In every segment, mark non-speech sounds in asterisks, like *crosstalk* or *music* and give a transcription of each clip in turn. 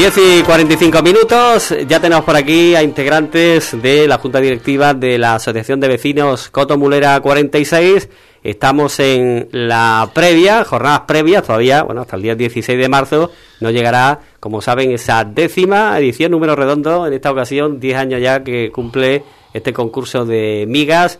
10 y 45 minutos, ya tenemos por aquí a integrantes de la Junta Directiva de la Asociación de Vecinos Coto Mulera 46. Estamos en la previa, jornadas previas, todavía, bueno, hasta el día 16 de marzo, no llegará, como saben, esa décima edición, número redondo, en esta ocasión, 10 años ya que cumple este concurso de migas,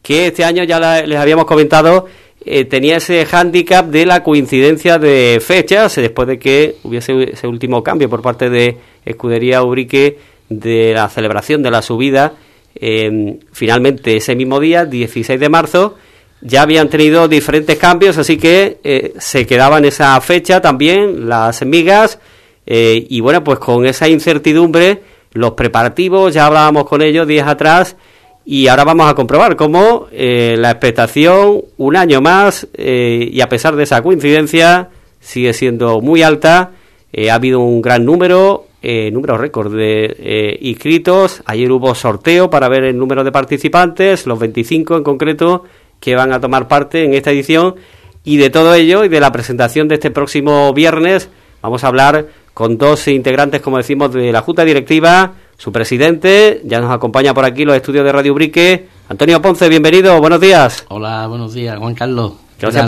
que este año ya les habíamos comentado eh, tenía ese hándicap de la coincidencia de fechas, después de que hubiese ese último cambio por parte de Escudería Ubrique de la celebración de la subida. Em, finalmente, ese mismo día, 16 de marzo, ya habían tenido diferentes cambios, así que eh, se quedaban esa fecha también las migas. Eh, y bueno, pues con esa incertidumbre, los preparativos, ya hablábamos con ellos días atrás, y ahora vamos a comprobar cómo eh, la expectación, un año más, eh, y a pesar de esa coincidencia, sigue siendo muy alta. Eh, ha habido un gran número, número récord de inscritos. Ayer hubo sorteo para ver el número de participantes, los 25 en concreto, que van a tomar parte en esta edición. Y de todo ello y de la presentación de este próximo viernes, vamos a hablar con dos integrantes, como decimos, de la Junta Directiva su presidente. Ya nos acompaña por aquí los estudios de Radio Brique. Antonio Ponce, bienvenido, buenos días. Hola, buenos días, Juan Carlos. Gracias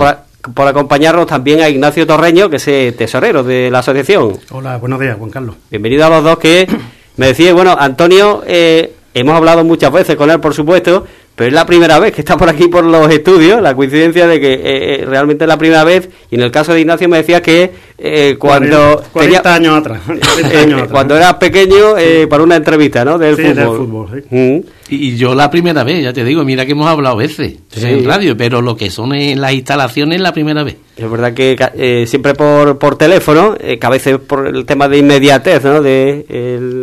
por, acompañarnos también a Ignacio Torreño, que es el tesorero de la asociación. Hola, buenos días, Juan Carlos. Bienvenido a los dos que me decía, bueno, Antonio, eh, hemos hablado muchas veces con él, por supuesto, pero es la primera vez que está por aquí por los estudios, la coincidencia de que eh, eh, realmente es la primera vez, y en el caso de Ignacio me decía que eh, cuando... 40, años *laughs* atrás, Cuando era pequeño, para una entrevista, ¿no? Del fútbol. Mm. y, yo la primera vez, ya te digo, mira que hemos hablado veces en radio, pero lo que son en las instalaciones la primera vez. Es verdad que siempre por, por teléfono, que a veces por el tema de inmediatez, ¿no? De,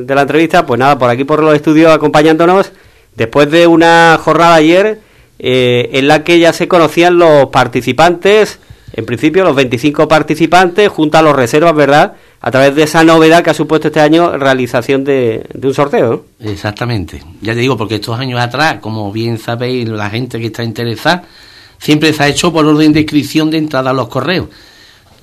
de la entrevista, pues nada, por aquí por los estudios acompañándonos después de una jornada ayer eh, en la que ya se conocían los participantes, en principio los 25 participantes, junto a los reservas, ¿verdad? A través de esa novedad que ha supuesto este año realización de, un sorteo. Exactamente. Ya te digo, porque estos años atrás, como bien sabéis, la gente que está interesada, siempre se ha hecho por orden de inscripción de entrada a los correos.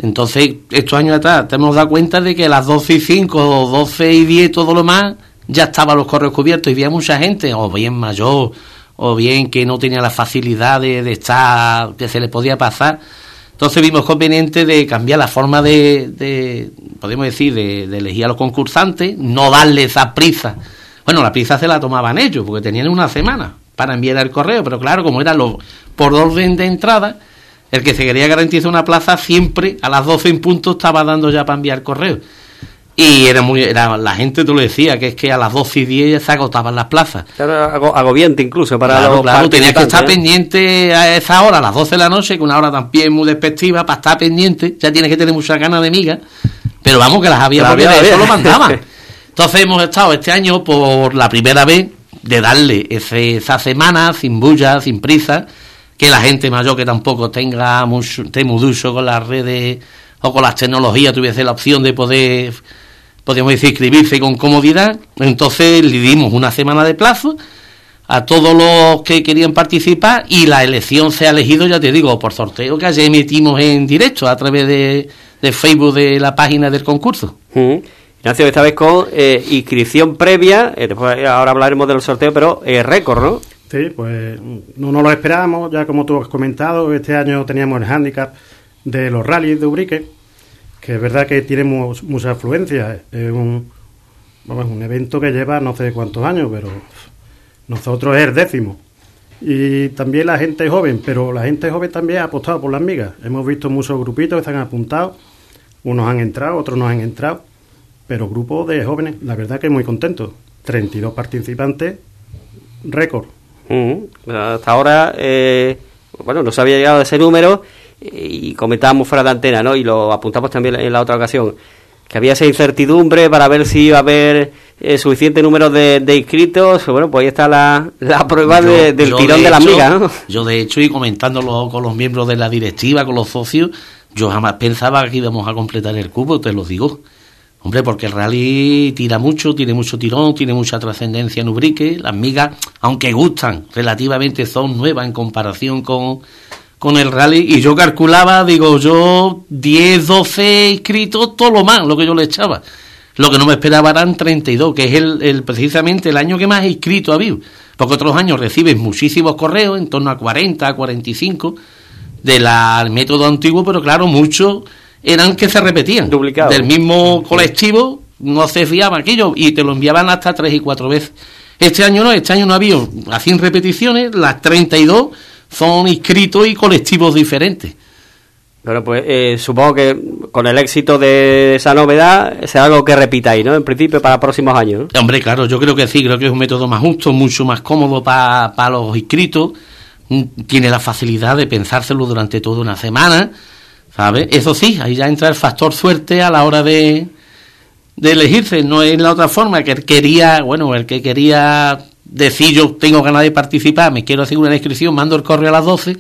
Entonces, estos años atrás, te hemos dado cuenta de que a las 12 y 5, 12 y 10, todo lo más, ya estaban los correos cubiertos y había mucha gente, o bien mayor, o bien que no tenía la facilidad de, estar, que se le podía pasar. Entonces vimos conveniente de cambiar la forma de, podemos decir, de, elegir a los concursantes, no darle esa prisa. Bueno, la prisa se la tomaban ellos, porque tenían una semana para enviar el correo, pero claro, como era lo, por orden de entrada, el que se quería garantizar una plaza siempre a las 12 en punto estaba dando ya para enviar correo. Y era muy, era, la gente, tú lo decías, que es que a las 12 y 10 se agotaban las plazas. Era agobiente incluso para claro, claro, tenías que estar pendiente a esa hora, a las 12 de la noche, que una hora también muy despectiva, para estar pendiente, ya tienes que tener muchas ganas de miga, pero vamos que las había porque de eso lo mandaban. *laughs* Entonces hemos estado este año por la primera vez de darle ese, esa semana sin bulla, sin prisa, que la gente mayor que tampoco tenga mucho, muy con las redes o con las tecnologías tuviese la opción de poder podríamos decir, inscribirse con comodidad. Entonces le dimos una semana de plazo a todos los que querían participar y la elección se ha elegido, ya te digo, por sorteo que ayer emitimos en directo a través de, Facebook de la página del concurso. Ignacio, esta vez con eh, inscripción previa, eh, ahora hablaremos del sorteo, pero eh, récord, ¿no? Sí, pues no nos lo esperábamos, ya como tú has comentado, este año teníamos el hándicap de los rallies de Ubrique, que es verdad que tiene mucha afluencia. Es un, un evento que lleva no sé cuántos años, pero nosotros es el décimo. Y también la gente joven, pero la gente joven también ha apostado por las migas. Hemos visto muchos grupitos que se han apuntado, unos han entrado, otros no han entrado, pero grupos de jóvenes, la verdad que muy contentos. 32 participantes, récord. Hasta ahora, eh, bueno, no se había llegado a ese número y comentábamos fuera de antena, ¿no? Y lo apuntamos también en la otra ocasión, que había esa incertidumbre para ver si iba a haber eh, suficiente número de, inscritos. Bueno, pues ahí está la, la prueba del tirón de, la amiga, ¿no? Yo, de hecho, y comentándolo con los miembros de la directiva, con los socios, yo jamás pensaba que íbamos a completar el cubo, te lo digo. Hombre, porque el rally tira mucho, tiene mucho tirón, tiene mucha trascendencia en Ubrique. Las migas, aunque gustan, relativamente son nuevas en comparación con, con el rally y yo calculaba, digo, yo 10, 12 inscritos, todo lo más, lo que yo le echaba. Lo que no me esperaba eran 32, que es el, el precisamente el año que más inscrito ha habido. Porque otros años recibes muchísimos correos, en torno a 40, 45, del método antiguo, pero claro, muchos eran que se repetían. Duplicados. Del mismo colectivo, no se fiaban aquello y te lo enviaban hasta tres y cuatro veces. Este año no, este año no ha habido así repeticiones, las 32 son inscritos y colectivos diferentes. Bueno, pues eh, supongo que con el éxito de esa novedad será algo que repitáis, ¿no? En principio para próximos años. ¿no? Hombre, claro, yo creo que sí, creo que es un método más justo, mucho más cómodo para los inscritos. Mm, Tiene la facilidad de pensárselo durante toda una semana, ¿sabes? Eso sí, ahí ya entra el factor suerte a la hora de, de elegirse, no es la otra forma, que él quería, bueno, el que quería decir yo tengo ganas de participar, me quiero hacer una inscripción, mando el correo a las 12,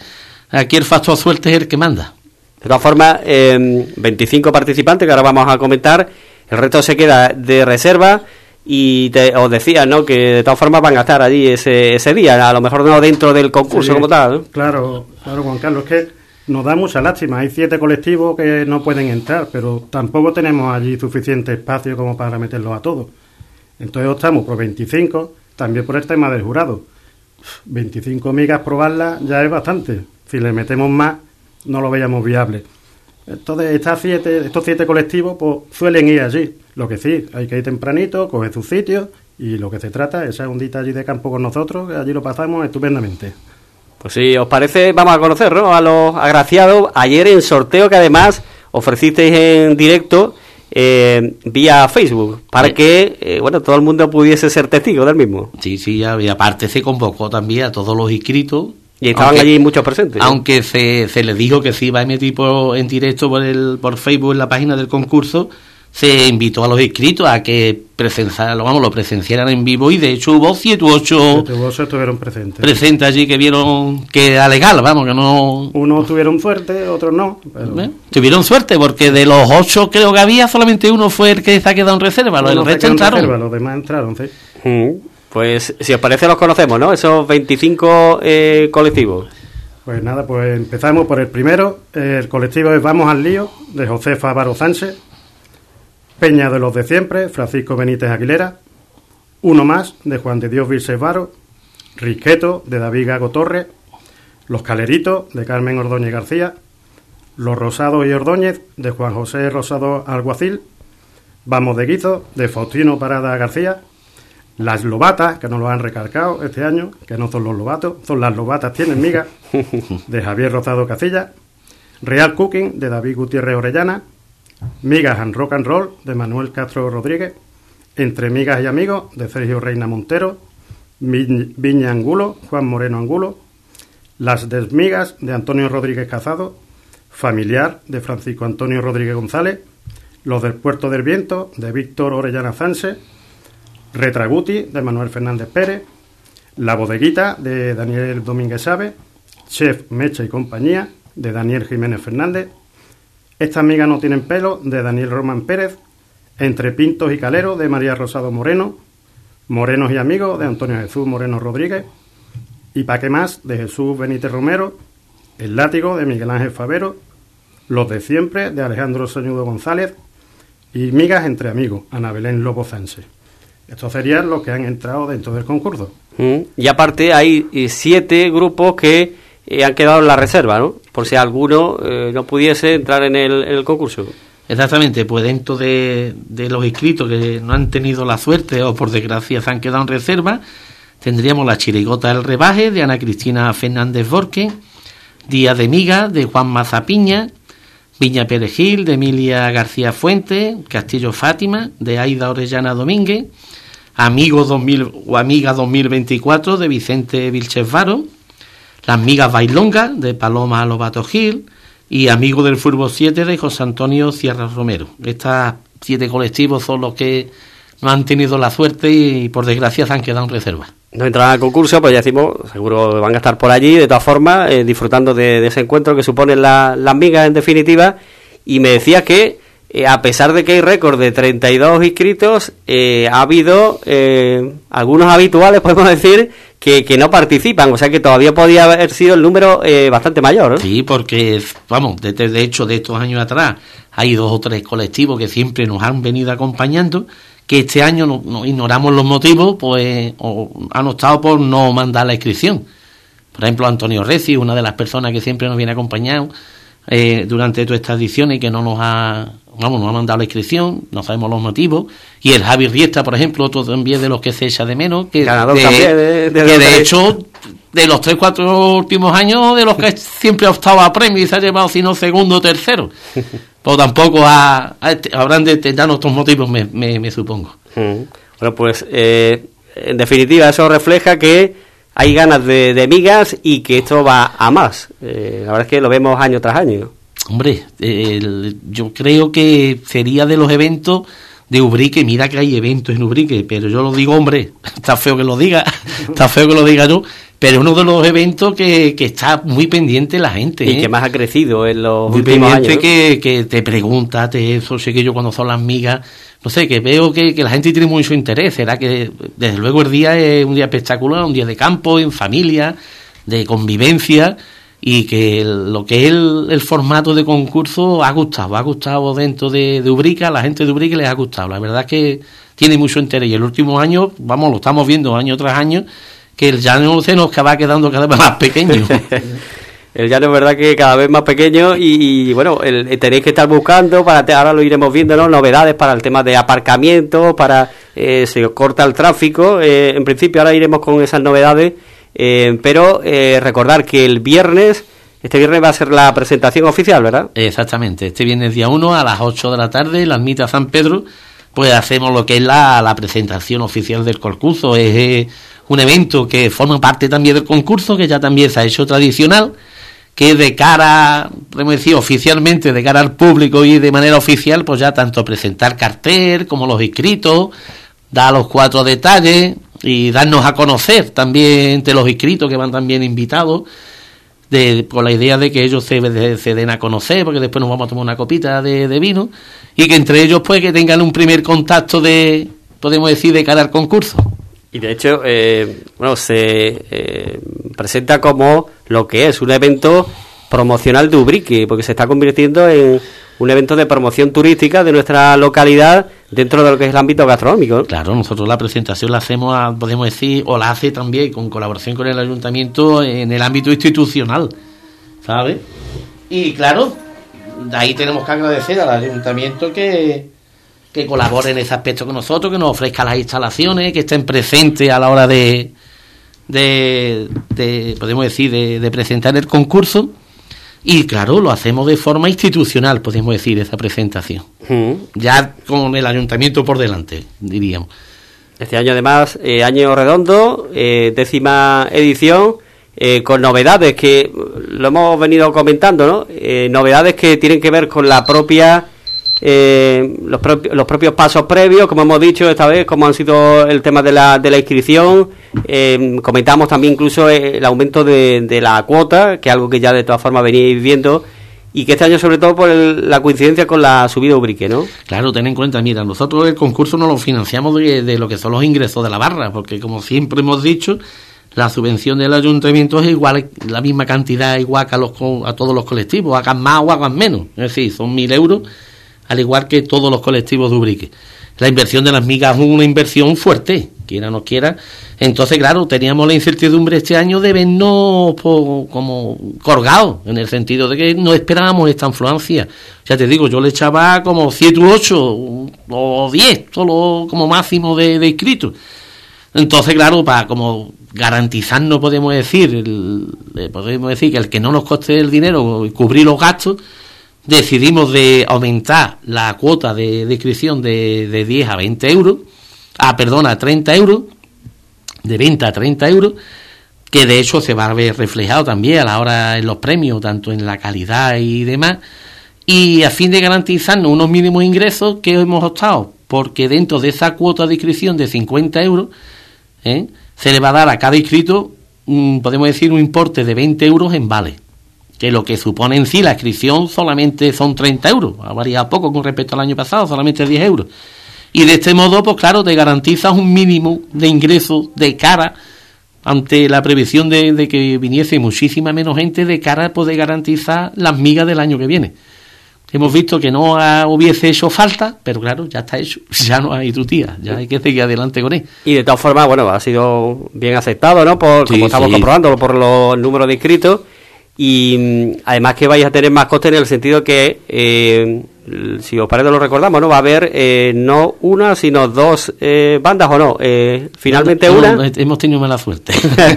aquí el factor suerte es el que manda. De todas formas, eh, 25 participantes que ahora vamos a comentar, el resto se queda de reserva y te, os decía, ¿no? Que de todas formas van a estar allí ese, ese día, a lo mejor no dentro del concurso Sí, como tal, ¿no? Claro, claro, Juan Carlos, es que nos da mucha lástima. Hay siete colectivos que no pueden entrar, pero tampoco tenemos allí suficiente espacio como para meterlos a todos. Entonces optamos por 25, también por el tema del jurado. 25 migas probarla ya es bastante. Si le metemos más, no lo veíamos viable. Entonces, estas siete, estos siete colectivos pues, suelen ir allí. Lo que sí, hay que ir tempranito, coger sus sitios y lo que se trata es esa ondita allí de campo con nosotros, allí lo pasamos estupendamente. Pues si os parece, vamos a conocer ¿no? a los agraciados. Ayer en sorteo que además ofrecisteis en directo eh, vía Facebook para Sí. que eh, bueno todo el mundo pudiese ser testigo del mismo. Sí, sí, y aparte se convocó también a todos los inscritos. Y estaban aunque- allí muchos presentes. Aunque se, se les dijo que se iba a emitir por, en directo por, el, por Facebook en la página del concurso, se invitó a los inscritos a que presenciaran, vamos, lo presenciaran en vivo y de hecho hubo siete u ocho estuvieron presentes. presentes allí que vieron que era legal, vamos, que no... Unos tuvieron suerte, otros no. pero ¿eh? Tuvieron suerte porque de los ocho creo que había, solamente uno fue el que se ha quedado en reserva, los resto entraron. reserva, los demás entraron, sí. Mm, Pues si os parece los conocemos, ¿no? Esos 25 eh, colectivos. Pues nada, pues empezamos por el primero. El colectivo es Vamos al Lío, de Josefa Baro Sánchez. Peña de los de siempre, Francisco Benítez Aguilera. Uno más, de Juan de Dios Vilches Varo. Risqueto, de David Gago Torres. Los Caleritos, de Carmen Ordóñez García. Los Rosados y Ordóñez, de Juan José Rosado Alguacil. Vamos de Guizo, de Faustino Parada García. Las lobatas, que nos lo han recalcado este año, que no son los lobatos, son las lobatas tienen migas, *laughs* de Javier Rosado Cacilla. Real Cooking, de David Gutiérrez Orellana. Migas and Rock and Roll, de Manuel Castro Rodríguez. Entre Migas y Amigos, de Sergio Reina Montero. Vi- Viña Angulo, Juan Moreno Angulo. Las Desmigas, de Antonio Rodríguez Cazado. Familiar, de Francisco Antonio Rodríguez González. Los del Puerto del Viento, de Víctor Orellana Sanse. Retraguti, de Manuel Fernández Pérez. La Bodeguita, de Daniel Domínguez Sabe. Chef Mecha y Compañía, de Daniel Jiménez Fernández. Estas migas no tienen pelo, de Daniel Román Pérez. Entre Pintos y Calero, de María Rosado Moreno. Morenos y Amigos, de Antonio Jesús Moreno Rodríguez. Y Pa' qué más, de Jesús Benítez Romero. El Látigo, de Miguel Ángel Favero. Los de Siempre, de Alejandro Soñudo González. Y Migas entre Amigos, Ana Belén Lobo Sanse. Estos serían los que han entrado dentro del concurso. Mm, Y aparte hay eh, siete grupos que eh, han quedado en la reserva, ¿no? Por si alguno eh, no pudiese entrar en el, concurso. Exactamente, pues dentro de, de los inscritos que no han tenido la suerte o por desgracia se han quedado en reserva, tendríamos la chirigota del rebaje de Ana Cristina Fernández Borque, Día de Miga de Juan Mazapiña, Viña Perejil de Emilia García Fuente, Castillo Fátima de Aida Orellana Domínguez, Amigo 2000 o Amiga 2024 de Vicente Vilches Varo, Las Migas Bailonga de Paloma Lobato Gil y Amigo del Fútbol 7 de José Antonio Sierra Romero. Estos siete colectivos son los que no han tenido la suerte y por desgracia se han quedado en reserva. No entran al concurso, pues ya decimos, seguro van a estar por allí, de todas formas, eh, disfrutando de, de ese encuentro que suponen la- las migas en definitiva. Y me decía que eh, a pesar de que hay récord de 32 inscritos, eh, ha habido eh, algunos habituales, *laughs* podemos decir, que, que, no participan, o sea que todavía podía haber sido el número bastante mayor. Sí, porque, vamos, de, de, hecho, de estos años atrás, hay dos o tres colectivos que siempre nos han venido acompañando, que este año nos ignoramos los motivos, pues o han optado por no mandar la inscripción. Por ejemplo, Antonio Reci, una de las personas que siempre nos viene acompañado eh, durante toda esta edición y que no nos ha, vamos, nos ha mandado la inscripción, no sabemos los motivos. Y el Javi Riesta, por ejemplo, otro también de los que se echa de menos, que, de, que de hecho, de los tres, cuatro últimos años, de los que *laughs* siempre ha optado a premio y se ha llevado, si no, segundo o tercero. *laughs* pues tampoco ha, habrán de tener otros motivos, me, me, supongo. Bueno, pues eh, en definitiva, eso refleja que hay ganas de, migas y que esto va a más. Eh, la verdad es que lo vemos año tras año. Hombre, yo creo que sería de los eventos de Ubrique, mira que hay eventos en Ubrique, pero yo lo digo, hombre, *laughs* está feo que lo diga, *laughs* está feo que lo diga yo, pero uno de los eventos que, que está muy pendiente la gente. Y que ¿eh? más ha crecido en los muy últimos pendiente Que, que te pregunta, te eso, sé que yo cuando son las migas, no sé, que veo que, la gente tiene mucho interés. Será que desde luego el día es un día espectacular, un día de campo, en familia, de convivencia y que lo que es el, formato de concurso ha gustado, ha gustado dentro de, de Ubrica, la gente de Ubrica les ha gustado. La verdad es que tiene mucho interés y el último año, vamos, lo estamos viendo año tras año, que el llano se nos va quedando cada vez más pequeño. *laughs* el llano es verdad que cada vez más pequeño y, bueno, el, tenéis que estar buscando, para ahora lo iremos viendo, ¿no? novedades para el tema de aparcamiento, para eh, se corta el tráfico, eh, en principio ahora iremos con esas novedades, eh, pero recordar que el viernes, este viernes va a ser la presentación oficial, ¿verdad? Exactamente, este viernes día 1 a las 8 de la tarde, la ermita San Pedro, pues hacemos lo que es la, presentación oficial del concurso, es un evento que forma parte también del concurso, que ya también se ha hecho tradicional, que de cara, podemos decir, oficialmente, de cara al público y de manera oficial, pues ya tanto presentar cartel como los inscritos, dar los cuatro detalles y darnos a conocer también entre los inscritos que van también invitados, de, con la idea de que ellos se, den a conocer, porque después nos vamos a tomar una copita de, vino, y que entre ellos pues que tengan un primer contacto de, podemos decir, de cara al concurso. Y de hecho, eh, bueno, se eh, presenta como lo que es un evento promocional de Ubrique, porque se está convirtiendo en un evento de promoción turística de nuestra localidad dentro de lo que es el ámbito gastronómico. Claro, nosotros la presentación la hacemos, podemos decir, o la hace también con colaboración con el ayuntamiento en el ámbito institucional, ¿sabes? Y claro, de ahí tenemos que agradecer al ayuntamiento que que colaboren en ese aspecto con nosotros, que nos ofrezcan las instalaciones, que estén presentes a la hora de, de, podemos decir, de, presentar el concurso. Y claro, lo hacemos de forma institucional, podemos decir, esa presentación. Ya con el ayuntamiento por delante, diríamos. Este año además, eh, año redondo, eh, décima edición, eh, con novedades que lo hemos venido comentando, ¿no? novedades que tienen que ver con la propia eh, los, los propios pasos previos, como hemos dicho esta vez, como han sido el tema de la, de la inscripción. Eh, comentamos también incluso el aumento de, la cuota, que es algo que ya de todas formas veníais viendo. Y que este año, sobre todo, por la coincidencia con la subida Ubrique, ¿no? Claro, ten en cuenta, mira, nosotros el concurso no lo financiamos de, de lo que son los ingresos de la barra, porque como siempre hemos dicho, la subvención del ayuntamiento es igual, la misma cantidad, igual que a, los, a todos los colectivos, hagan más o hagan menos. Es decir, son mil euros al igual que todos los colectivos de Ubrique. La inversión de las migas es una inversión fuerte, quiera o no quiera. Entonces, claro, teníamos la incertidumbre este año de vernos como colgados, en el sentido de que no esperábamos esta influencia. Ya te digo, yo le echaba como 7 u 8 o 10, solo como máximo de, de inscritos. Entonces, claro, para como garantizarnos, podemos decir, podemos decir que el que no nos coste el dinero y cubrir los gastos, decidimos de aumentar la cuota de, inscripción de, de 10 a 20 euros, a, perdón, a 30 euros, de 20 a 30 euros, que de hecho se va a ver reflejado también a la hora en los premios, tanto en la calidad y demás, y a fin de garantizarnos unos mínimos ingresos que hemos optado, porque dentro de esa cuota de inscripción de 50 euros, ¿eh? se le va a dar a cada inscrito, podemos decir, un importe de 20 euros en vale que lo que supone en sí la inscripción solamente son 30 euros, ha variado poco con respecto al año pasado, solamente 10 euros. Y de este modo, pues claro, te garantizas un mínimo de ingresos de cara ante la previsión de, que viniese muchísima menos gente de cara a poder garantizar las migas del año que viene. Hemos visto que no hubiese hecho falta, pero claro, ya está hecho, *laughs* ya no hay tu tía, ya hay que seguir adelante con él. Y de todas formas, bueno, ha sido bien aceptado, ¿no? Por, como estamos comprobando, por los números de inscritos y mm, además que vais a tener más costes en el sentido que, eh, si os parece lo recordamos, ¿no? Va a haber eh, no una, sino dos eh, bandas o no. finalmente una. hemos tenido mala suerte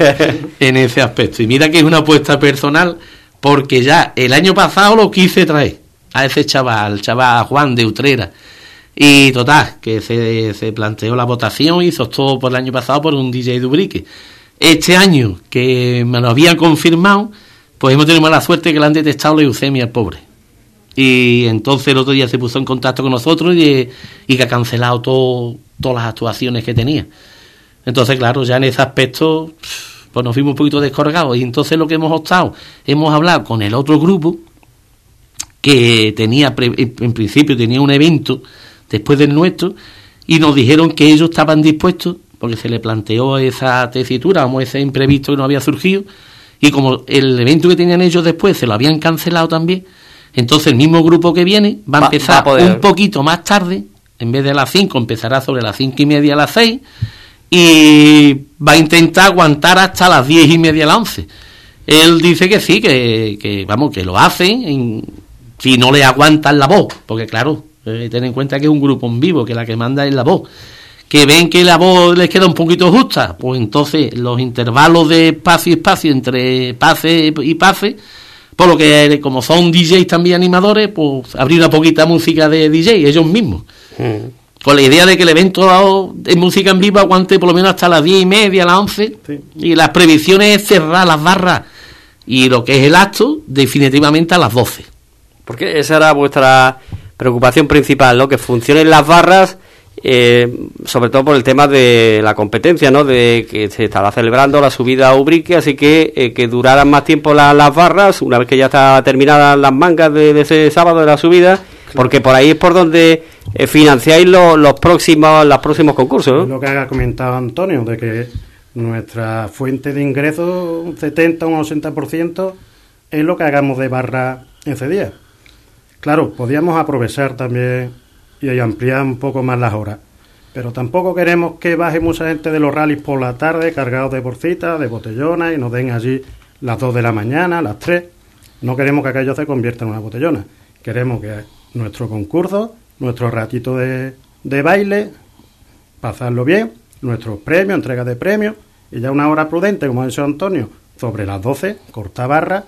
*laughs* en ese aspecto. Y mira que es una apuesta personal, porque ya el año pasado lo quise traer a ese chaval, chaval Juan de Utrera. Y total, que se, se planteó la votación y hizo todo por el año pasado por un DJ Dubrique. Este año, que me lo habían confirmado, pues hemos tenido mala suerte que le han detectado leucemia al pobre. Y entonces el otro día se puso en contacto con nosotros y, que ha cancelado todo, todas las actuaciones que tenía. Entonces, claro, ya en ese aspecto, pues nos fuimos un poquito descargados. Y entonces lo que hemos optado, hemos hablado con el otro grupo que tenía, en principio tenía un evento después del nuestro, y nos dijeron que ellos estaban dispuestos, porque se le planteó esa tesitura, como ese imprevisto que no había surgido, y como el evento que tenían ellos después se lo habían cancelado también, entonces el mismo grupo que viene va, a empezar un poquito más tarde, en vez de las 5 empezará sobre las cinco y media a las 6 y va a intentar aguantar hasta las diez y media a las 11. Él dice que sí, que, vamos, que lo hacen si no le aguantan la voz, porque claro, eh, ten en cuenta que es un grupo en vivo, que la que manda es la voz que ven que la voz les queda un poquito justa, pues entonces los intervalos de espacio y espacio entre pase y pase, por lo que como son DJs también animadores, pues abrir una poquita música de DJ, ellos mismos. Mm. Con la idea de que el evento de música en vivo aguante por lo menos hasta las diez y media, las once, y las previsiones es cerrar las barras y lo que es el acto definitivamente a las doce. Porque esa era vuestra preocupación principal, ¿no? Que funcionen las barras eh, sobre todo por el tema de la competencia, ¿no? De que se estaba celebrando la subida a Ubrique, así que eh, que duraran más tiempo las barras, una vez que ya está terminadas las mangas de, ese sábado de la subida, porque por ahí es por donde eh, financiáis los próximos los próximos concursos. Lo que ha comentado Antonio, de que nuestra fuente de ingresos, un 70 o un 80%, es lo que hagamos de barra ese día. Claro, podíamos aprovechar también y ampliar un poco más las horas. Pero tampoco queremos que baje mucha gente de los rallies por la tarde cargados de bolsitas, de botellonas y nos den allí las 2 de la mañana, las 3. No queremos que aquello se convierta en una botellona. Queremos que nuestro concurso, nuestro ratito de, de baile, pasarlo bien, nuestros premios, entrega de premios y ya una hora prudente, como ha dicho Antonio, sobre las 12, corta barra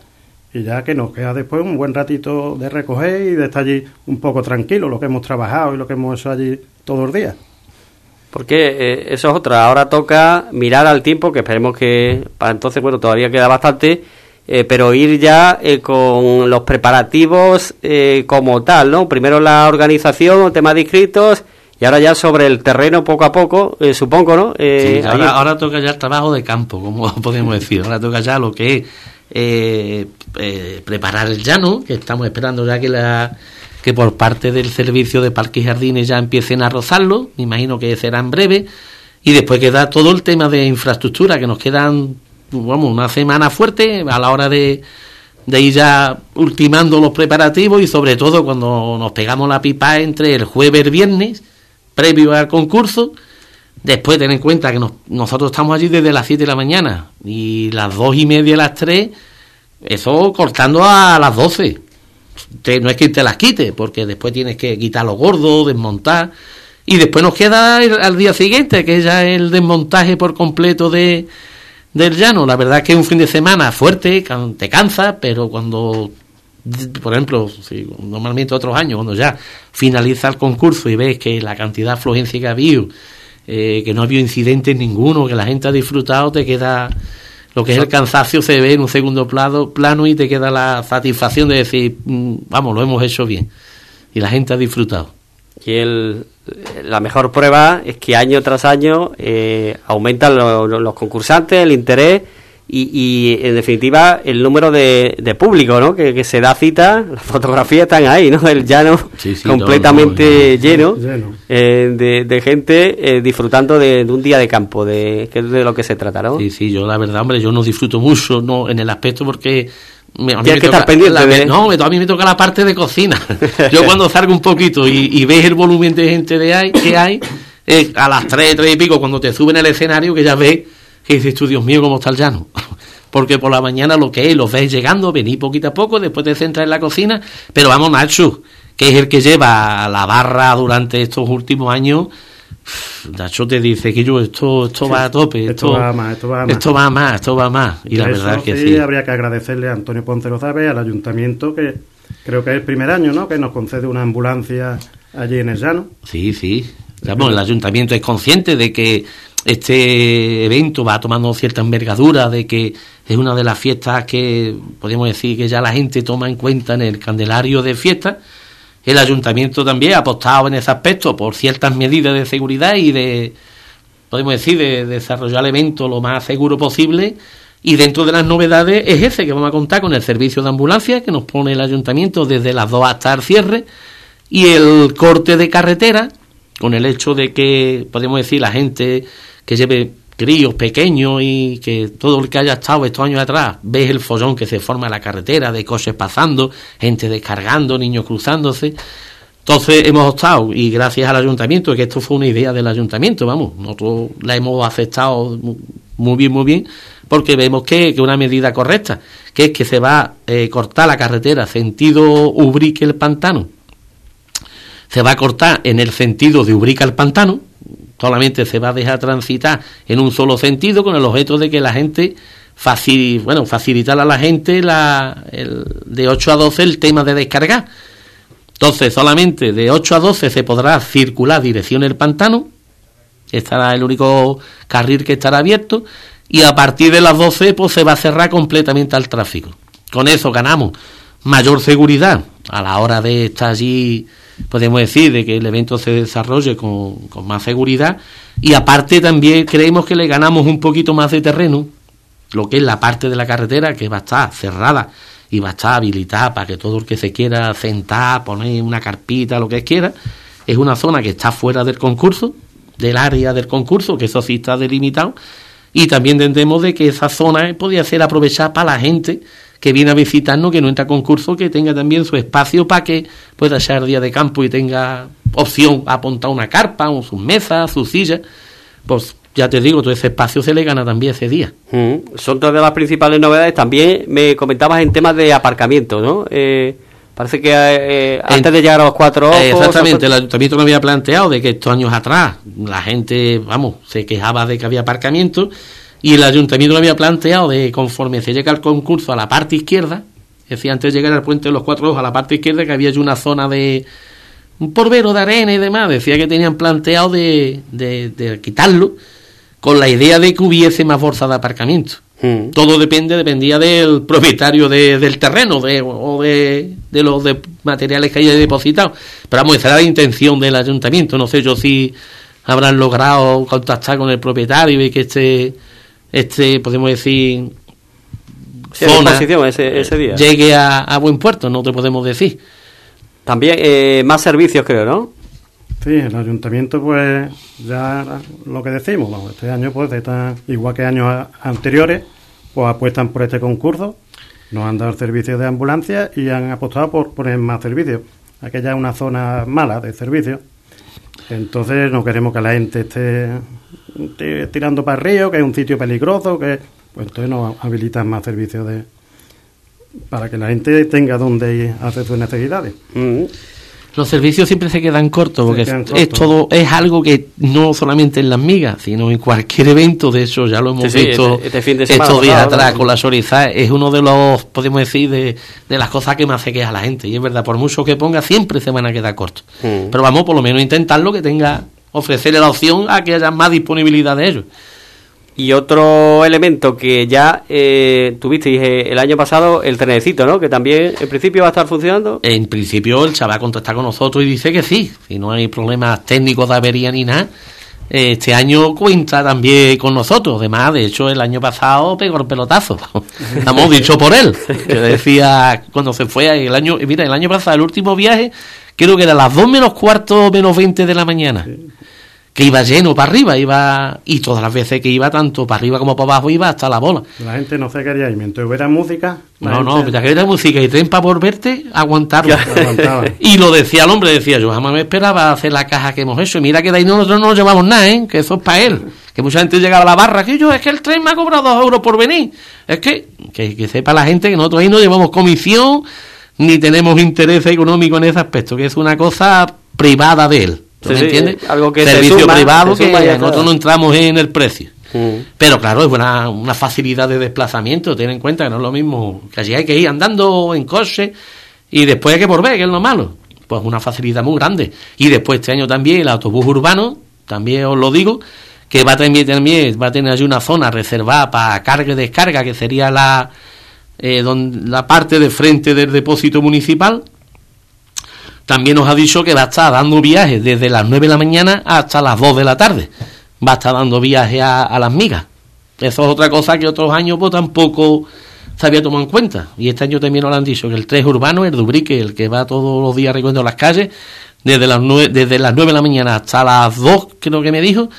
y ya que nos queda después un buen ratito de recoger y de estar allí un poco tranquilo, lo que hemos trabajado y lo que hemos hecho allí todos los días. Porque eh, eso es otra, ahora toca mirar al tiempo, que esperemos que para entonces, bueno, todavía queda bastante, eh, pero ir ya eh, con los preparativos como tal, ¿no? Primero la organización, el tema de inscritos, y ahora ya sobre el terreno poco a poco, supongo, ¿no? sí, ahora, ahora, toca ya el trabajo de campo, como *laughs* podemos decir, ahora toca ya lo que es eh, eh, preparar el llano, que estamos esperando ya que la que por parte del servicio de parques y jardines ya empiecen a rozarlo, me imagino que será en breve, y después queda todo el tema de infraestructura, que nos quedan, vamos, una semana fuerte a la hora de, de ir ya ultimando los preparativos y sobre todo cuando nos pegamos la pipa entre el jueves y el viernes, previo al concurso, Después, ten en cuenta que nosotros estamos allí desde las 7 de la mañana y las 2 y media, las 3, eso cortando a las 12. no es que te las quite, porque después tienes que quitar lo gordo, desmontar. Y después nos queda al día siguiente, que es ya el desmontaje por completo de, del llano. La verdad es que es un fin de semana fuerte, te cansa, pero cuando, por ejemplo, si, normalmente otros años, cuando ya finaliza el concurso y ves que la cantidad de afluencia que ha habido eh, que no ha habido incidentes ninguno, que la gente ha disfrutado, te queda lo que es el cansancio se ve en un segundo plano, plano y te queda la satisfacción de decir, mm, vamos, lo hemos hecho bien. Y la gente ha disfrutado. Y el, la mejor prueba es que año tras año eh, aumentan los concursantes, el interés y, en definitiva el número de, de público, ¿no? Que, se da cita, las fotografías están ahí, ¿no? El llano completamente lleno, eh, de, gente eh, disfrutando de, un día de campo, de, que es de lo que se trata, ¿no? Sí, sí, yo la verdad, hombre, yo no disfruto mucho no en el aspecto porque Tienes que estar pendiente No, a mí me toca la parte de cocina. *laughs* Yo cuando salgo un poquito y, ves el volumen de gente de hay, que hay, a las tres, tres y pico, cuando te suben el escenario, que ya ves que dices tú, Dios mío, cómo está el llano. *laughs* Porque por la mañana lo que es, los ves llegando, venís poquito a poco, después te centras en la cocina, pero vamos, Nacho, que es el que lleva la barra durante estos últimos años, Nacho te dice que yo esto esto va a tope esto, va más esto va más. esto va más esto va más. Y la verdad es que sí, habría que agradecerle a Antonio Ponce Lozabe al ayuntamiento que creo que es el primer año no que nos concede una ambulancia allí en el llano. Sí sí. El ayuntamiento es consciente de que este evento va tomando cierta envergadura, de que es una de las fiestas que podemos decir que ya la gente toma en cuenta en el candelario de fiesta. El ayuntamiento también ha apostado en ese aspecto por ciertas medidas de seguridad y de, podemos decir, de, desarrollar el evento lo más seguro posible. Y dentro de las novedades es ese, que vamos a contar con el servicio de ambulancia que nos pone el ayuntamiento desde las 2 hasta el cierre y el corte de carretera, con el hecho de que, podemos decir, la gente que lleve críos pequeños y que todo el que haya estado estos años atrás ves el follón que se forma en la carretera de coches pasando, gente descargando, niños cruzándose. Entonces hemos estado y gracias al ayuntamiento, que esto fue una idea del ayuntamiento, vamos, nosotros la hemos aceptado muy bien, muy bien, porque vemos que es una medida correcta, que es que se va a eh, cortar la carretera sentido Ubrique el Pantano, se va a cortar en el sentido de Ubrique el Pantano, solamente se va a dejar transitar en un solo sentido con el objeto de que la gente facil, bueno, facilitar a la gente la, el, de 8 a 12 el tema de descargar. Entonces, solamente de 8 a 12 se podrá circular dirección el pantano, estará el único carril que estará abierto, y a partir de las 12 pues se va a cerrar completamente al tráfico. Con eso ganamos mayor seguridad a la hora de estar allí podemos decir, de que el evento se desarrolle con, más seguridad. Y aparte también creemos que le ganamos un poquito más de terreno, lo que es la parte de la carretera que va a estar cerrada y va a estar habilitada para que todo el que se quiera sentar, poner una carpita, lo que quiera, es una zona que está fuera del concurso, del área del concurso, que eso sí está delimitado, y también entendemos de que esa zona podría ser aprovechada para la gente que viene a visitarnos, que no entra a concurso, que tenga también su espacio para que pueda echar día de campo y tenga opción a apuntar una carpa, o sus mesas, sus sillas. Pues ya te digo, todo ese espacio se le gana también ese día. Mm, son dos de las principales novedades. También me comentabas en temas de aparcamiento, ¿no? Eh, parece que eh, antes de llegar a los cuatro ojos... exactamente, el ayuntamiento me había planteado de que estos años atrás la gente, vamos, se quejaba de que había aparcamiento y el ayuntamiento lo había planteado de conforme se llega al concurso a la parte izquierda, decía antes de llegar al puente de los cuatro ojos a la parte izquierda que había una zona de un porvero de arena y demás, decía que tenían planteado de, de, quitarlo con la idea de que hubiese más bolsa de aparcamiento. Mm. Todo depende, dependía del propietario del terreno de, o de, de los materiales que haya depositado. Pero vamos, esa era la intención del ayuntamiento. No sé yo si habrán logrado contactar con el propietario y que este este, podemos decir, zona ese, ese día. llegue a, buen puerto, no te podemos decir. También eh, más servicios, creo, ¿no? Sí, el ayuntamiento, pues, ya lo que decimos, este año, pues, está, igual que años anteriores, pues apuestan por este concurso, nos han dado servicios de ambulancia y han apostado por poner más servicios. Aquella es una zona mala de servicios. Entonces no queremos que la gente esté tirando para el río, que es un sitio peligroso, que pues entonces nos habilitan más servicios de para que la gente tenga donde hacer sus necesidades. Mm. Los servicios siempre se quedan cortos porque es, todo es algo que no solamente en las migas, sino en cualquier evento. De eso ya lo hemos visto este, este estos días atrás con la Sorizá. Es uno de los, podemos decir, de, de, las cosas que más se queja a la gente. Y es verdad, por mucho que ponga, siempre se van a quedar cortos. Mm. Pero vamos, por lo menos intentarlo que tenga ofrecerle la opción a que haya más disponibilidad de ellos. Y otro elemento que ya eh, tuvisteis eh, el año pasado, el trenecito, ¿no? Que también en principio va a estar funcionando. En principio el chaval contacta con nosotros y dice que sí, si no hay problemas técnicos de avería ni nada, este año cuenta también con nosotros. Además, de hecho, el año pasado pegó el pelotazo. *laughs* Hemos dicho por él. Que decía cuando se fue el año. Mira, el año pasado, el último viaje, creo que era las 2 menos cuarto, menos 20 de la mañana que iba lleno para arriba, iba y todas las veces que iba tanto para arriba como para abajo iba hasta la bola. La gente no se quería ir, mientras hubiera música. No, no, mientras que hubiera música y tren para volverte, aguantarlo. *laughs* y lo decía el hombre, decía yo, jamás me esperaba hacer la caja que hemos hecho. Y mira que de ahí nosotros no nos llevamos nada, ¿eh? que eso es para él. Que mucha gente llegaba a la barra, que yo, es que el tren me ha cobrado dos euros por venir. Es que, que, que sepa la gente que nosotros ahí no llevamos comisión ni tenemos interés económico en ese aspecto, que es una cosa privada de él. ¿Tú me entiendes? Algo que Servicio privado que nosotros no entramos en el precio. Mm. Pero claro, es una, una facilidad de desplazamiento. Ten en cuenta que no es lo mismo que allí hay que ir andando en coche y después hay que volver, que es lo malo. Pues una facilidad muy grande. Y después este año también el autobús urbano, también os lo digo, que va a tener, también, va a tener allí una zona reservada para carga y descarga, que sería la, eh, la parte de frente del depósito municipal también nos ha dicho que va a estar dando viajes desde las 9 de la mañana hasta las 2 de la tarde. Va a estar dando viajes a, las migas. Eso es otra cosa que otros años pues, tampoco se había tomado en cuenta. Y este año también nos han dicho que el 3 urbano, el Dubrique, el que va todos los días recorriendo las calles, desde las 9, desde las 9 de la mañana hasta las 2, creo que me dijo,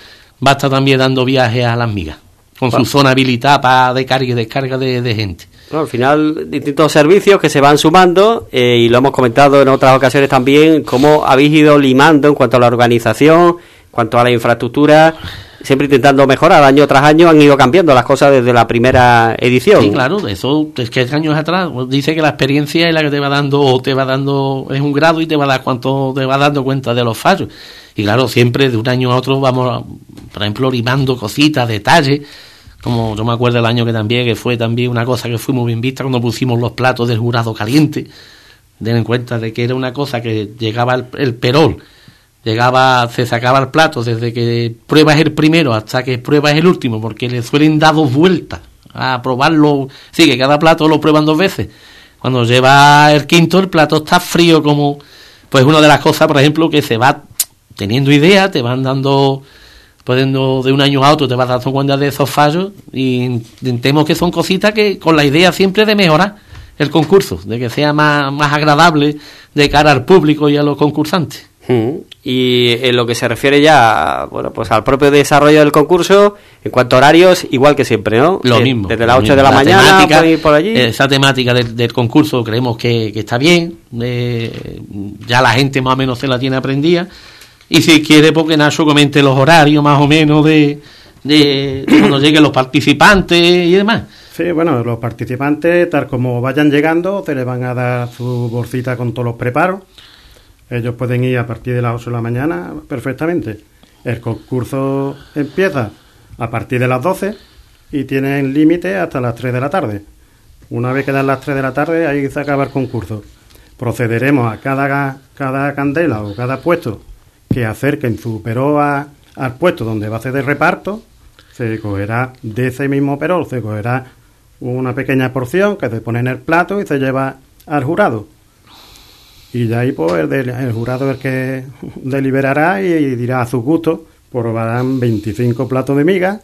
va a estar también dando viajes a las migas. Con su zona habilitada para de carga y descarga de gente al final, distintos servicios que se van sumando eh, y lo hemos comentado en otras ocasiones también, cómo habéis ido limando en cuanto a la organización, en cuanto a la infraestructura, siempre intentando mejorar. Año tras año han ido cambiando las cosas desde la primera edición. Sí, claro, eso es que años atrás dice que la experiencia es la que te va dando, te va dando, es un grado y te va a dar cuánto te va dando cuenta de los fallos. Y claro, siempre de un año a otro vamos, por ejemplo, limando cositas, detalles como yo me acuerdo el año que también, que fue también una cosa que fue muy bien vista cuando pusimos los platos del jurado caliente. Den en cuenta de que era una cosa que llegaba el, perol, llegaba, se sacaba el plato desde que pruebas el primero hasta que pruebas el último, porque le suelen dar dos vueltas a probarlo. Sí, que cada plato lo prueban dos veces. Cuando lleva el quinto, el plato está frío como... Pues una de las cosas, por ejemplo, que se va teniendo idea, te van dando poniendo de un año a otro te vas dando cuenta de esos fallos y intentemos que son cositas que con la idea siempre de mejorar el concurso, de que sea más, más agradable de cara al público y a los concursantes. Mm. Y en lo que se refiere ya bueno, pues al propio desarrollo del concurso, en cuanto a horarios, igual que siempre, ¿no? Lo mismo. Desde las 8 de la, mañana por, por, allí. Esa temática del, concurso creemos que, está bien, ya la gente más o menos se la tiene aprendida y si quiere, porque Nacho comente los horarios más o menos de, cuando lleguen los participantes y demás. Sí, bueno, los participantes, tal como vayan llegando, te les van a dar su bolsita con todos los preparos. Ellos pueden ir a partir de las 8 de la mañana perfectamente. El concurso empieza a partir de las 12 y tienen límite hasta las 3 de la tarde. Una vez que dan las 3 de la tarde, ahí se acaba el concurso. Procederemos a cada, cada candela o cada puesto que acerquen su perol al puesto donde va a ser de reparto, se cogerá de ese mismo perol, se cogerá una pequeña porción que se pone en el plato y se lleva al jurado. Y ya ahí pues el, jurado es el que *laughs* deliberará y, dirá a su gusto, probarán 25 platos de migas,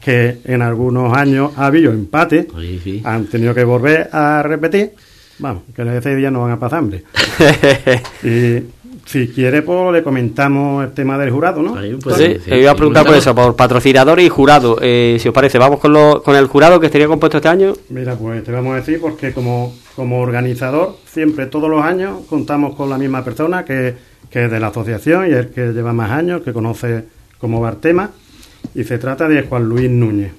que en algunos años ha habido empate, han tenido que volver a repetir, vamos, que ese día no van a pasar hambre. *laughs* y si quiere, pues le comentamos el tema del jurado, ¿no? pues sí, te iba a preguntar por eso, por patrocinador y jurado. Eh, si os parece, vamos con, lo, con el jurado que estaría compuesto este año. Mira, pues te vamos a decir porque como, como organizador, siempre, todos los años, contamos con la misma persona que, que es de la asociación y el que lleva más años, que conoce cómo va el tema, y se trata de Juan Luis Núñez.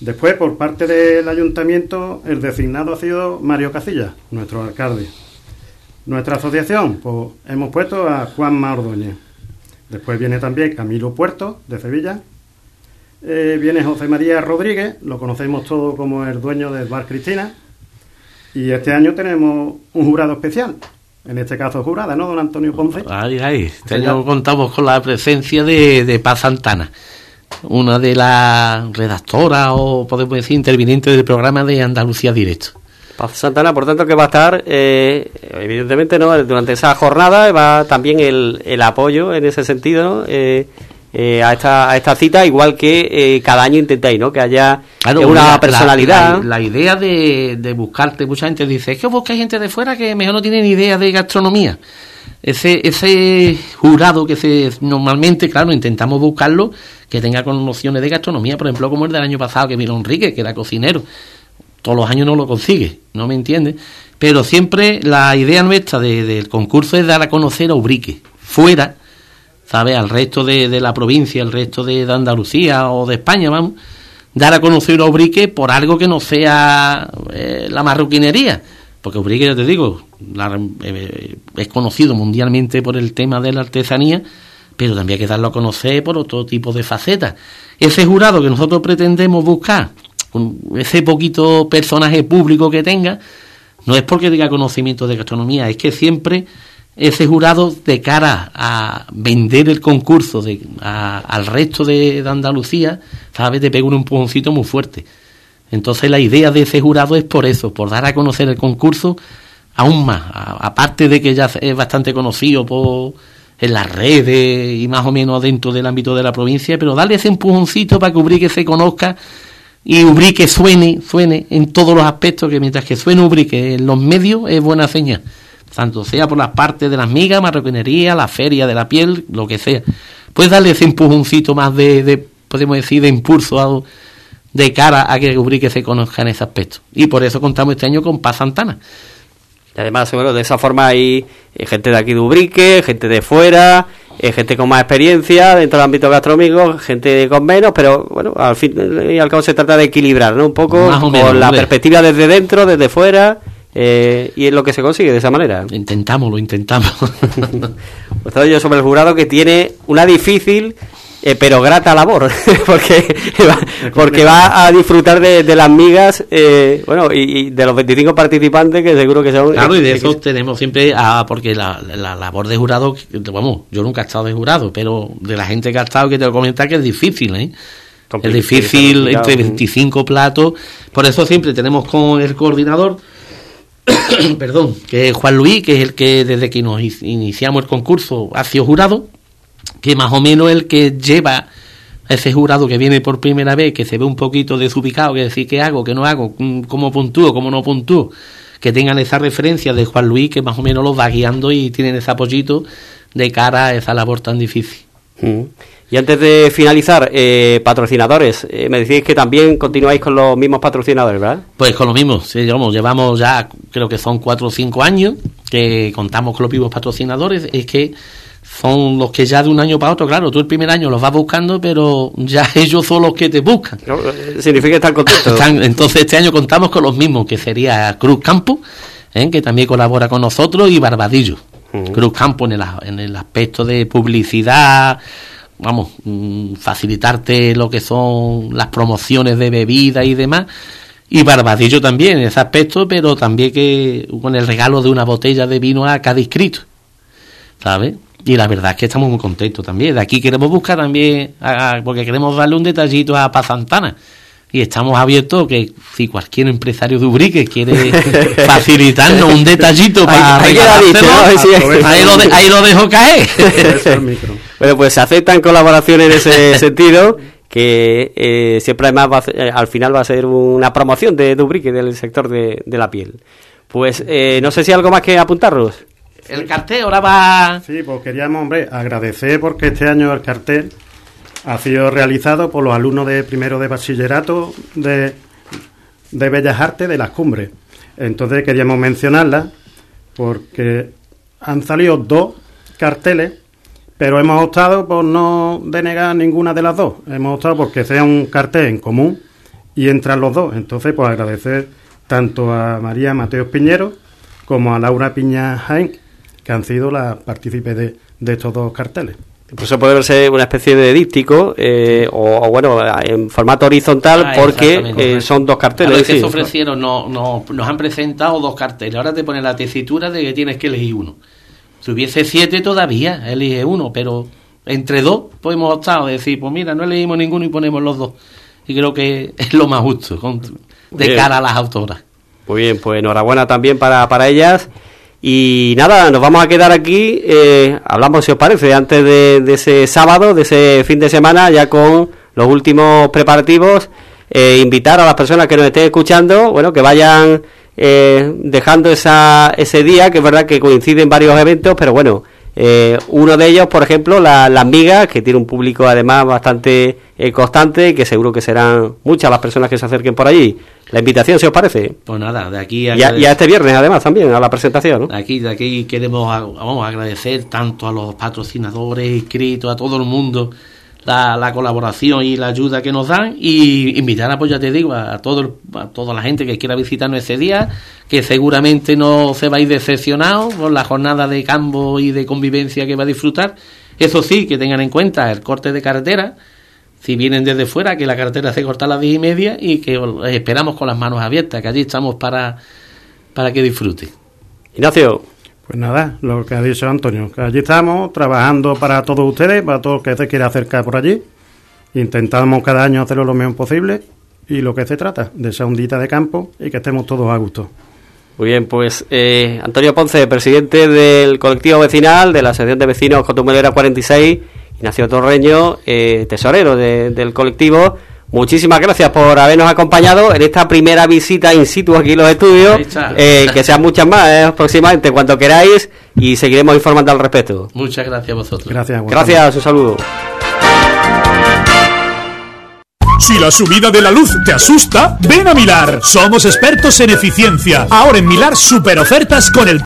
Después, por parte del ayuntamiento, el designado ha sido Mario Casilla, nuestro alcalde. Nuestra asociación, pues hemos puesto a Juan Ordóñez. Después viene también Camilo Puerto, de Sevilla. Eh, viene José María Rodríguez, lo conocemos todos como el dueño del Bar Cristina. Y este año tenemos un jurado especial. En este caso jurada, ¿no, don Antonio Ponce? Ay, ay, este año contamos con la presencia de, de Paz Santana, una de las redactoras o podemos decir intervinientes del programa de Andalucía Directo. Paz Santana, por tanto, que va a estar, eh, evidentemente, no durante esa jornada va también el, el apoyo en ese sentido, eh, eh, a, esta, a esta cita, igual que eh, cada año intentáis, ¿no? Que haya una personalidad. La, idea de, de, buscarte, mucha gente dice, es que buscáis gente de fuera que mejor no tiene ni idea de gastronomía. Ese, ese jurado que se normalmente, claro, intentamos buscarlo que tenga con nociones de gastronomía, por ejemplo, como el del año pasado que vino Enrique, que era cocinero. Todos los años no lo consigue, ¿no me entiendes? Pero siempre la idea nuestra del concurso es dar a conocer a Ubrique, fuera ¿sabes? Al resto de, la provincia, al resto de, Andalucía o de España, vamos, dar a conocer a Ubrique por algo que no sea eh, la marroquinería. Porque Ubrique, ya te digo, eh, es conocido mundialmente por el tema de la artesanía, pero también hay que darlo a conocer por otro tipo de facetas. Ese jurado que nosotros pretendemos buscar, ese poquito personaje público que tenga, no es porque tenga conocimiento de gastronomía, es que siempre ese jurado de cara a vender el concurso de, al resto de, Andalucía, ¿sabes? Te pega un empujoncito muy fuerte. Entonces la idea de ese jurado es por eso, por dar a conocer el concurso aún más, aparte de que ya es bastante conocido por, en las redes y más o menos dentro del ámbito de la provincia, pero darle ese empujoncito para que Ubrique se conozca y Ubrique suene, suene en todos los aspectos, que mientras que suene Ubrique en los medios es buena señal tanto sea por las partes de las migas, marroquinería, la feria de la piel, lo que sea. Puedes darle ese empujoncito más de, podemos decir, de impulso de cara a que Ubrique se conozca en ese aspecto. Y por eso contamos este año con Paz Santana. Y además, bueno, de esa forma hay eh, gente de aquí de Ubrique, gente de fuera, eh, gente con más experiencia dentro del ámbito gastronómico, gente con menos, pero bueno, al fin y al cabo se trata de equilibrar, ¿no? Un poco con la perspectiva desde dentro, desde fuera eh, y es lo que se consigue de esa manera. Intentamos, lo intentamos. *laughs* pues yo sobre el jurado que tiene una difícil eh, pero grata labor, *laughs* porque, va, porque va a disfrutar de, las migas, eh, bueno, y, de los 25 participantes que seguro que son... Claro, y de eso tenemos siempre, a, porque la, labor de jurado, vamos, yo nunca he estado de jurado, pero de la gente que ha estado, que te lo comentar que es difícil, ¿eh? Es difícil entre 25 platos, por eso siempre tenemos con el coordinador *coughs* perdón, que es Juan Luis, que es el que desde que nos iniciamos el concurso ha sido jurado, que más o menos el que lleva a ese jurado que viene por primera vez, que se ve un poquito desubicado, que decir qué hago, qué no hago, cómo puntúo, cómo no puntúo, que tengan esa referencia de Juan Luis, que más o menos los va guiando y tienen ese apoyito de cara a esa labor tan difícil. Mm. Y antes de finalizar, eh, patrocinadores, eh, me decís que también continuáis con los mismos patrocinadores, ¿verdad? Pues con los mismos, sí, llevamos ya, creo que son cuatro o cinco años que contamos con los mismos patrocinadores, es que son los que ya de un año para otro, claro, tú el primer año los vas buscando, pero ya *laughs* ellos son los que te buscan. Eh, significa estar contentos. entonces este año contamos con los mismos, que sería Cruz Campo, que también colabora con nosotros, y Barbadillo. Cruz Campo en el, en el aspecto de publicidad, vamos, mm, facilitarte lo que son las promociones de bebida y demás. Y Barbadillo también en ese aspecto, pero también que con el regalo de una botella de vino a cada inscrito, ¿sabes? Y la verdad es que estamos muy contentos también. De aquí queremos buscar también, porque queremos darle un detallito a Paz Santana y estamos abiertos que si cualquier empresario de Ubrique quiere *laughs* facilitarnos un detallito para ahí, ahí, lo dejo caer. bueno, pues se aceptan colaboraciones en ese *laughs* sentido que eh, siempre además eh, al final va a ser una promoción de, Ubrique del sector de, la piel. Pues eh, no sé si algo más que apuntarnos. El cartel ahora va... Sí, pues queríamos, hombre, agradecer porque este año el cartel ha sido realizado por los alumnos de primero de bachillerato de, de Bellas Artes de las Cumbres. Entonces queríamos mencionarla porque han salido dos carteles, pero hemos optado por no denegar ninguna de las dos. Hemos optado porque sea un cartel en común y entran los dos. Entonces, pues agradecer tanto a María Mateos Piñero como a Laura Piña Jaén, que han sido las partícipes de estos dos carteles. Por eso puede verse una especie de díptico eh, o, bueno, en formato horizontal ah, porque eh, son dos carteles. que se ofrecieron, no, no, nos han presentado dos carteles. Ahora te pone la tesitura de que tienes que elegir uno. Si hubiese siete todavía, elige uno, pero entre dos hemos optado de decir, pues mira, no elegimos ninguno y ponemos los dos. Y creo que es lo más justo de cara a las autoras. Muy bien, pues enhorabuena también para, para ellas. Y nada, nos vamos a quedar aquí, eh, hablamos si os parece, antes de, ese sábado, de ese fin de semana, ya con los últimos preparativos, eh, invitar a las personas que nos estén escuchando, bueno, que vayan eh, dejando esa, ese día, que es verdad que coinciden varios eventos, pero bueno, eh, uno de ellos, por ejemplo, la, las migas, que tiene un público además bastante eh, constante que seguro que serán muchas las personas que se acerquen por allí. La invitación, si os parece. Pues nada, de aquí a... Y, a, este viernes además también, a la presentación. De aquí, de aquí queremos vamos a agradecer tanto a los patrocinadores inscritos, a todo el mundo la, colaboración y la ayuda que nos dan y invitar a, pues ya te digo, a, todo, a toda la gente que quiera visitarnos ese día, que seguramente no se va a ir decepcionado por la jornada de campo y de convivencia que va a disfrutar. Eso sí, que tengan en cuenta el corte de carretera, si vienen desde fuera, que la carretera se corta a las diez y media y que esperamos con las manos abiertas, que allí estamos para, para que disfruten. Ignacio. Pues nada, lo que ha dicho Antonio, que allí estamos trabajando para todos ustedes, para todo el que se quiera acercar por allí. Intentamos cada año hacerlo lo mejor posible y lo que se trata, de esa ondita de campo y que estemos todos a gusto. Muy bien, pues eh, Antonio Ponce, presidente del colectivo vecinal de la Asociación de Vecinos Cotumulera 46, Ignacio Torreño, eh, tesorero del colectivo. Muchísimas gracias por habernos acompañado en esta primera visita in situ aquí en los estudios. Eh, que sean muchas más, eh, próximamente, cuando queráis, y seguiremos informando al respecto. Muchas gracias a vosotros. Gracias, gracias un saludo. Si la subida de la luz te asusta, ven a Milar. Somos expertos en eficiencia. Ahora en Milar, super ofertas con el